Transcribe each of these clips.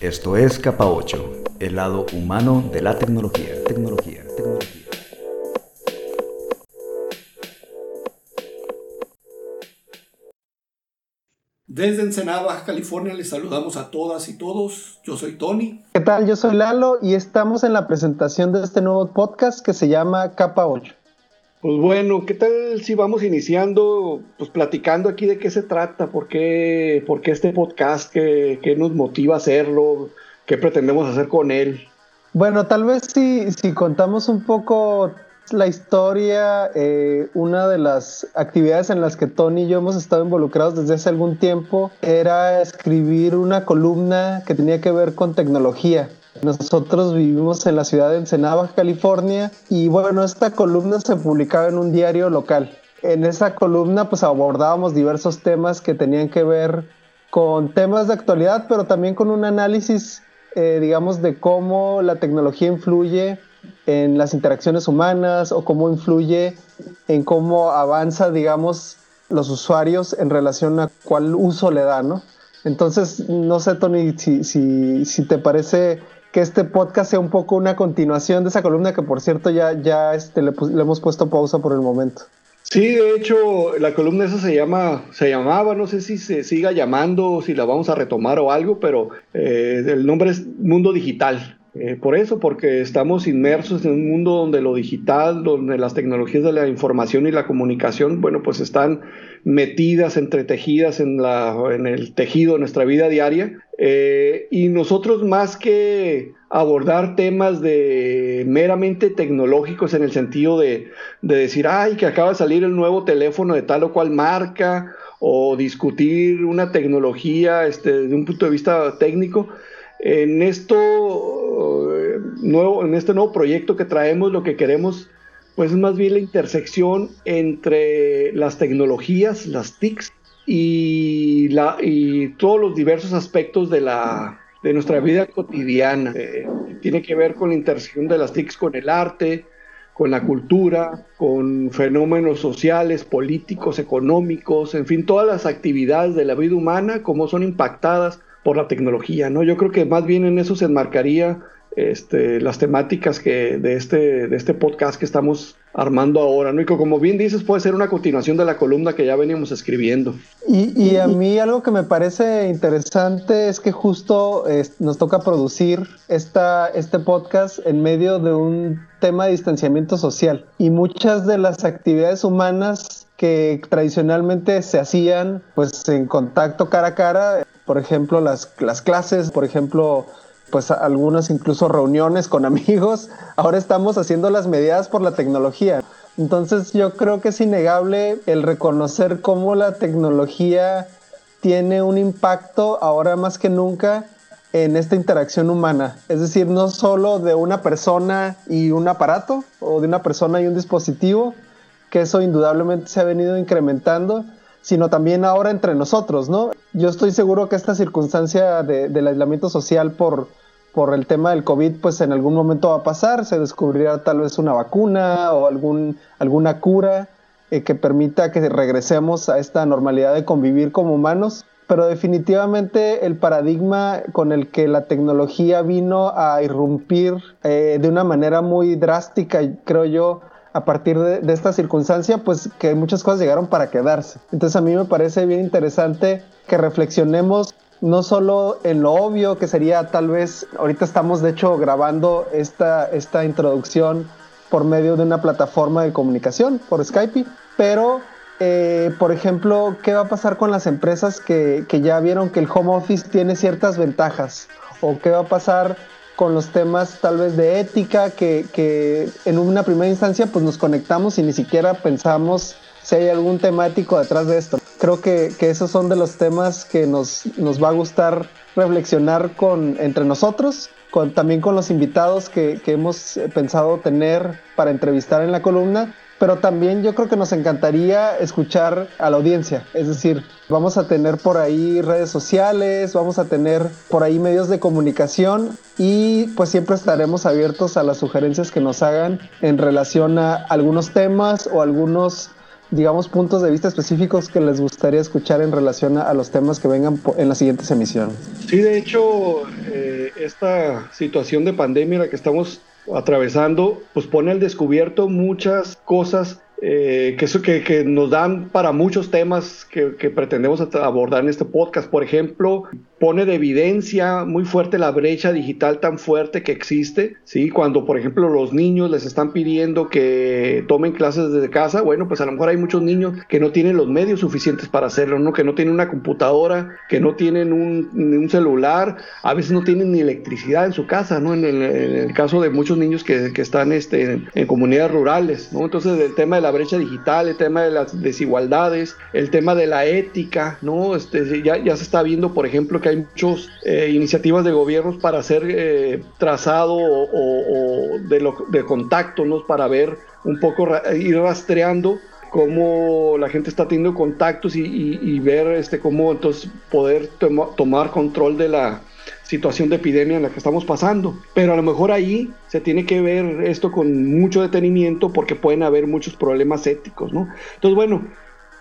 Esto es Capa 8, el lado humano de la tecnología. Tecnología, tecnología. Desde Ensenada, Baja California, les saludamos a todas y todos. Yo soy Tony. ¿Qué tal? Yo soy Lalo y estamos en la presentación de este nuevo podcast que se llama Capa 8. Pues bueno, ¿qué tal si vamos iniciando, pues platicando aquí de qué se trata, por qué, por qué este podcast, qué, qué nos motiva a hacerlo, qué pretendemos hacer con él? Bueno, tal vez si, si contamos un poco la historia, eh, una de las actividades en las que Tony y yo hemos estado involucrados desde hace algún tiempo era escribir una columna que tenía que ver con tecnología. Nosotros vivimos en la ciudad de Ensenada, California, y bueno, esta columna se publicaba en un diario local. En esa columna pues abordábamos diversos temas que tenían que ver con temas de actualidad, pero también con un análisis, eh, digamos, de cómo la tecnología influye en las interacciones humanas o cómo influye en cómo avanza, digamos, los usuarios en relación a cuál uso le da, ¿no? Entonces, no sé, Tony, si, si, si te parece que este podcast sea un poco una continuación de esa columna que por cierto ya, ya este, le, hemos puesto pausa por el momento. Sí, de hecho, la columna esa se llama, se llamaba, no sé si se siga llamando, si la vamos a retomar o algo, pero eh, el nombre es Mundo Digital. Eh, por eso, porque estamos inmersos en un mundo donde lo digital, donde las tecnologías de la información y la comunicación, bueno, pues están metidas, entretejidas en, la, en el tejido de nuestra vida diaria. Eh, y nosotros más que abordar temas de meramente tecnológicos en el sentido de, de decir, ay, que acaba de salir el nuevo teléfono de tal o cual marca, o discutir una tecnología este, desde un punto de vista técnico, en esto nuevo, en este nuevo proyecto que traemos, lo que queremos, pues es más bien la intersección entre las tecnologías, las TICs, y, la, y todos los diversos aspectos de, la, de nuestra vida cotidiana. Eh, tiene que ver con la intersección de las TICs con el arte, con la cultura, con fenómenos sociales, políticos, económicos, en fin, todas las actividades de la vida humana, cómo son impactadas por la tecnología, ¿no? Yo creo que más bien en eso se enmarcaría este, las temáticas que de este, de este podcast que estamos armando ahora, ¿no? Y como bien dices, puede ser una continuación de la columna que ya veníamos escribiendo. Y, a mí algo que me parece interesante es que justo nos toca producir esta, este podcast en medio de un tema de distanciamiento social. Y muchas de las actividades humanas que tradicionalmente se hacían pues en contacto cara a cara por ejemplo, las, las clases, por ejemplo, pues algunas incluso reuniones con amigos, ahora estamos haciendo las medidas por la tecnología. Entonces yo creo que es innegable el reconocer cómo la tecnología tiene un impacto ahora más que nunca en esta interacción humana. Es decir, no solo de una persona y un aparato o de una persona y un dispositivo, que eso indudablemente se ha venido incrementando, sino también ahora entre nosotros, ¿no? Yo estoy seguro que esta circunstancia de, del aislamiento social por, por el tema del COVID, pues en algún momento va a pasar, se descubrirá tal vez una vacuna o algún, alguna cura eh, que permita que regresemos a esta normalidad de convivir como humanos, pero definitivamente el paradigma con el que la tecnología vino a irrumpir eh, de una manera muy drástica, creo yo, a partir de, esta circunstancia, pues que muchas cosas llegaron para quedarse. Entonces a mí me parece bien interesante que reflexionemos no solo en lo obvio que sería tal vez, ahorita estamos de hecho grabando esta, esta introducción por medio de una plataforma de comunicación, por Skype, pero eh, por ejemplo, ¿qué va a pasar con las empresas que, que ya vieron que el home office tiene ciertas ventajas? ¿O qué va a pasar con los temas tal vez de ética que, que, en una primera instancia pues nos conectamos y ni siquiera pensamos si hay algún temático detrás de esto. Creo que, que esos son de los temas que nos, nos va a gustar reflexionar con, entre nosotros, también con los invitados que, que hemos pensado tener para entrevistar en la columna pero también yo creo que nos encantaría escuchar a la audiencia. Es decir, vamos a tener por ahí redes sociales, vamos a tener por ahí medios de comunicación y pues siempre estaremos abiertos a las sugerencias que nos hagan en relación a algunos temas o algunos digamos, puntos de vista específicos que les gustaría escuchar en relación a, los temas que vengan en las siguientes emisiones. Sí, de hecho, eh, esta situación de pandemia en la que estamos atravesando, pues pone al descubierto muchas cosas eh, que, eso, que, que, nos dan para muchos temas que, que, pretendemos abordar en este podcast. Por ejemplo, pone de evidencia muy fuerte la brecha digital tan fuerte que existe, ¿sí? Cuando, por ejemplo, los niños les están pidiendo que tomen clases desde casa, bueno, pues a lo mejor hay muchos niños que no tienen los medios suficientes para hacerlo, ¿no? Que no tienen una computadora, que no tienen un, celular, a veces no tienen ni electricidad en su casa, ¿no? En el, caso de muchos niños que, que están este, en, en, comunidades rurales, ¿no? Entonces, el tema de la brecha digital, el tema de las desigualdades, el tema de la ética, ¿no? Este, ya, ya se está viendo, por ejemplo, hay muchas eh, iniciativas de gobiernos para hacer eh, trazado o, de, lo, de contacto, ¿no? Para ver un poco, ir rastreando cómo la gente está teniendo contactos y, ver este, cómo entonces poder toma, tomar control de la situación de epidemia en la que estamos pasando. Pero a lo mejor ahí se tiene que ver esto con mucho detenimiento porque pueden haber muchos problemas éticos, ¿no? Entonces, bueno,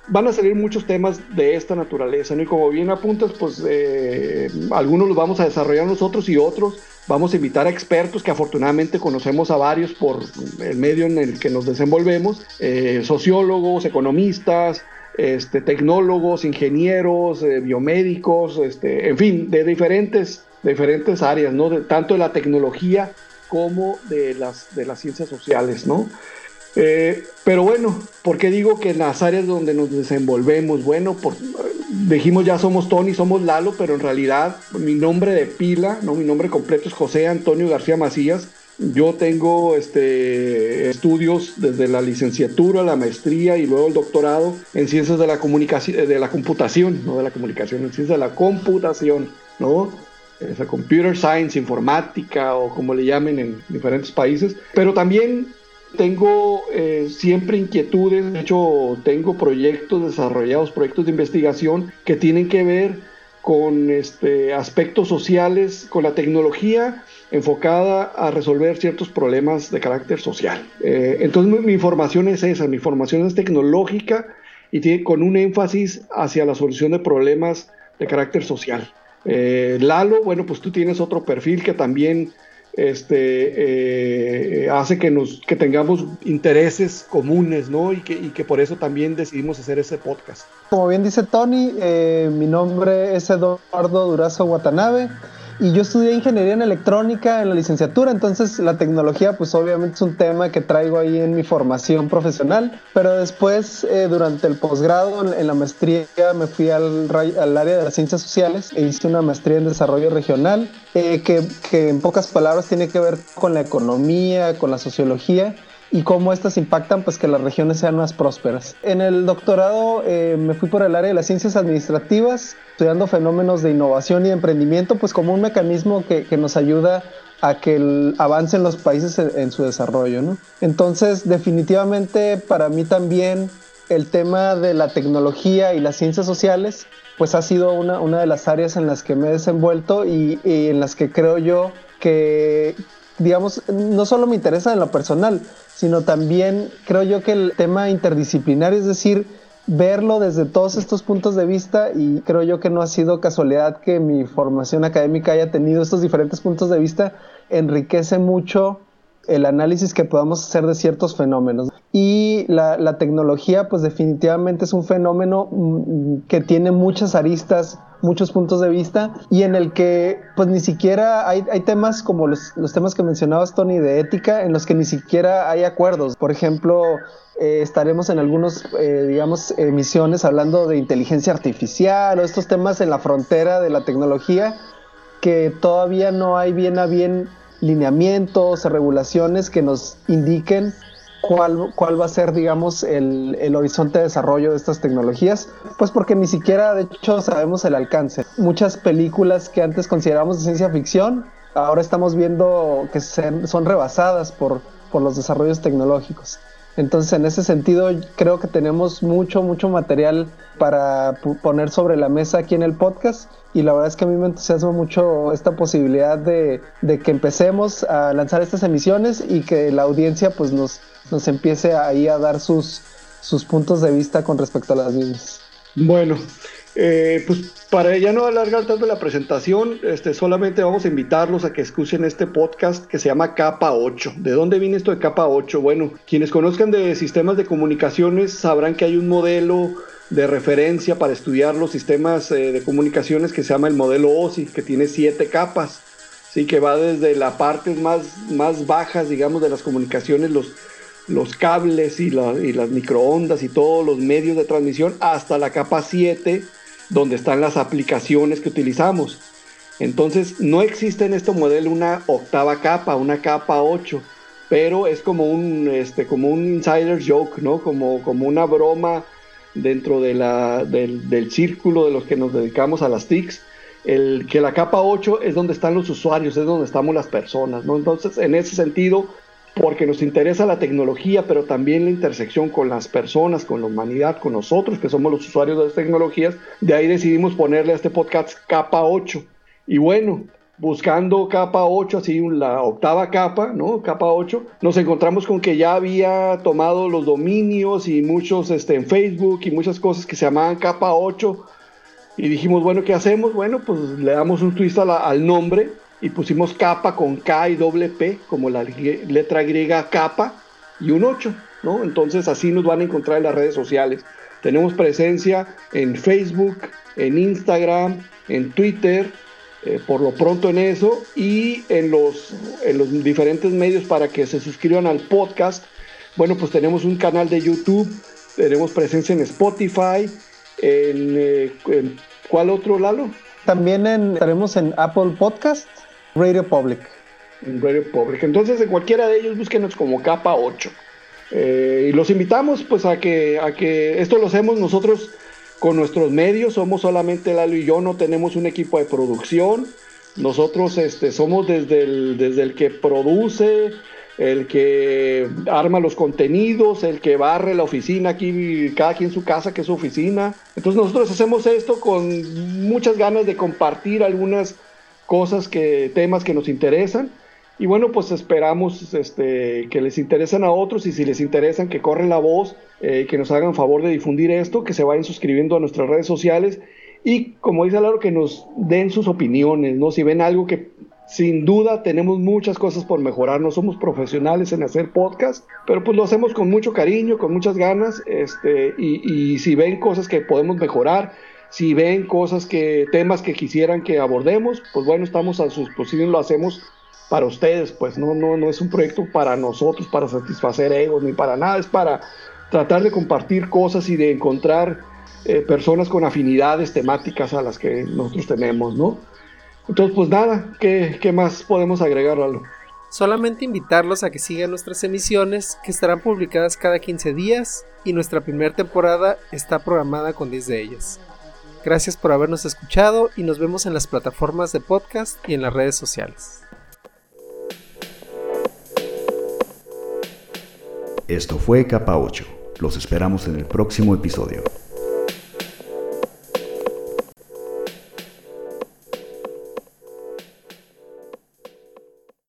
van a salir muchos temas de esta naturaleza, ¿no? Y como bien apuntas, pues eh, algunos los vamos a desarrollar nosotros y otros vamos a invitar a expertos que afortunadamente conocemos a varios por el medio en el que nos desenvolvemos, eh, sociólogos, economistas, este, tecnólogos, ingenieros, eh, biomédicos, este, en fin, de diferentes, diferentes áreas, ¿no? Tanto de la tecnología como de las, de las ciencias sociales, ¿no? Eh, pero bueno, ¿por qué digo que en las áreas donde nos desenvolvemos? Bueno, por, dijimos ya somos Tony, somos Lalo, pero en realidad mi nombre de pila, ¿no? mi nombre completo es José Antonio García Macías. Yo tengo este, estudios desde la licenciatura, la maestría y luego el doctorado en ciencias de la comunicación, de la computación, no de la comunicación, en ciencias de la computación, ¿no? Esa computer science, informática o como le llamen en diferentes países. Pero también tengo eh, siempre inquietudes, de hecho tengo proyectos desarrollados, proyectos de investigación que tienen que ver con este, aspectos sociales, con la tecnología enfocada a resolver ciertos problemas de carácter social. Eh, entonces mi, formación es esa, mi formación es tecnológica y tiene, con un énfasis hacia la solución de problemas de carácter social. Eh, Lalo, bueno, pues tú tienes otro perfil que también este, eh, hace que, nos, que tengamos intereses comunes, ¿no? Y que, y que por eso también decidimos hacer ese podcast. Como bien dice Tony, eh, mi nombre es Eduardo Durazo Watanabe y yo estudié ingeniería en electrónica en la licenciatura, entonces la tecnología pues obviamente es un tema que traigo ahí en mi formación profesional, pero después eh, durante el posgrado en, la maestría me fui al, al, área de las ciencias sociales e hice una maestría en desarrollo regional eh, que, que en pocas palabras tiene que ver con la economía, con la sociología y cómo estas impactan pues que las regiones sean más prósperas. En el doctorado eh, me fui por el área de las ciencias administrativas, estudiando fenómenos de innovación y emprendimiento, pues como un mecanismo que, que nos ayuda a que el, los países en, en su desarrollo. ¿no? Entonces, definitivamente para mí también el tema de la tecnología y las ciencias sociales, pues ha sido una, una de las áreas en las que me he desenvuelto y, y en las que creo yo que, digamos, no solo me interesa en lo personal, sino también creo yo que el tema interdisciplinario, es decir, verlo desde todos estos puntos de vista y creo yo que no ha sido casualidad que mi formación académica haya tenido estos diferentes puntos de vista, enriquece mucho el análisis que podamos hacer de ciertos fenómenos. Y la, tecnología, pues definitivamente es un fenómeno que tiene muchas aristas, muchos puntos de vista y en el que pues ni siquiera hay, hay temas como los, los, temas que mencionabas Tony de ética en los que ni siquiera hay acuerdos. Por ejemplo, eh, estaremos en algunos, eh, digamos, emisiones hablando de inteligencia artificial o estos temas en la frontera de la tecnología que todavía no hay bien a bien lineamientos regulaciones que nos indiquen cuál, cuál va a ser, digamos, el, el, horizonte de desarrollo de estas tecnologías, pues porque ni siquiera, de hecho, sabemos el alcance. Muchas películas que antes considerábamos de ciencia ficción, ahora estamos viendo que son rebasadas por, por los desarrollos tecnológicos. Entonces, en ese sentido, creo que tenemos mucho, mucho material para poner sobre la mesa aquí en el podcast. Y la verdad es que a mí me entusiasma mucho esta posibilidad de, de que empecemos a lanzar estas emisiones y que la audiencia pues nos, nos empiece ahí a dar sus, sus puntos de vista con respecto a las mismas. Bueno, eh, pues para ya no alargar tanto la presentación, este, solamente vamos a invitarlos a que escuchen este podcast que se llama Capa 8. ¿De dónde viene esto de Capa 8? Bueno, quienes conozcan de sistemas de comunicaciones sabrán que hay un modelo de referencia para estudiar los sistemas eh, de comunicaciones que se llama el modelo OSI, que tiene siete capas, ¿sí? que va desde la parte más, más bajas, digamos, de las comunicaciones, los, los cables y, y las microondas y todos los medios de transmisión, hasta la capa 7 donde están las aplicaciones que utilizamos. Entonces, no existe en este modelo una octava capa, una capa 8, pero es como un, este, como un insider joke, ¿no? Como, como una broma dentro de la, del, del, círculo de los que nos dedicamos a las TICs, el, que la capa 8 es donde están los usuarios, es donde estamos las personas, ¿no? Entonces, en ese sentido, porque nos interesa la tecnología, pero también la intersección con las personas, con la humanidad, con nosotros, que somos los usuarios de las tecnologías. De ahí decidimos ponerle a este podcast capa 8. Y bueno, buscando capa 8, así la octava capa, ¿no? Capa 8, nos encontramos con que ya había tomado los dominios y muchos este, en Facebook y muchas cosas que se llamaban capa 8. Y dijimos, bueno, ¿qué hacemos? Bueno, pues le damos un twist al nombre y pusimos capa con K y doble P, como la letra griega capa y un 8, ¿no? Entonces así nos van a encontrar en las redes sociales. Tenemos presencia en Facebook, en Instagram, en Twitter, eh, por lo pronto en eso, y en los, en los diferentes medios para que se suscriban al podcast. Bueno, pues tenemos un canal de YouTube, tenemos presencia en Spotify, en, eh, ¿cuál otro, Lalo? También estaremos en Apple Podcast Radio Public. Radio Public. Entonces, en cualquiera de ellos, búsquenos como capa 8. Eh, y los invitamos pues a que, a que esto lo hacemos nosotros con nuestros medios, somos solamente Lalo y yo, no tenemos un equipo de producción. Nosotros este, somos desde el, desde el que produce, el que arma los contenidos, el que barre la oficina aquí, cada quien su casa, que es su oficina. Entonces nosotros hacemos esto con muchas ganas de compartir algunas cosas que, temas que nos interesan. Y bueno, pues esperamos este, que les interesen a otros y si les interesan que corren la voz, eh, que nos hagan favor de difundir esto, que se vayan suscribiendo a nuestras redes sociales y como dice Laro, que nos den sus opiniones, ¿no? Si ven algo que sin duda tenemos muchas cosas por mejorar, no somos profesionales en hacer podcast, pero pues lo hacemos con mucho cariño, con muchas ganas, este, y, y si ven cosas que podemos mejorar, si ven cosas que, temas que quisieran que abordemos, pues bueno, estamos a su disposición, lo hacemos para ustedes, pues no, no, no es un proyecto para nosotros, para satisfacer egos, ni para nada, es para tratar de compartir cosas y de encontrar eh, personas con afinidades temáticas a las que nosotros tenemos, ¿no? Entonces, pues nada, ¿qué, qué más podemos agregar, Lalo? Solamente invitarlos a que sigan nuestras emisiones, que estarán publicadas cada 15 días, y nuestra primera temporada está programada con 10 de ellas. Gracias por habernos escuchado y nos vemos en las plataformas de podcast y en las redes sociales. Esto fue Capa 8. Los esperamos en el próximo episodio.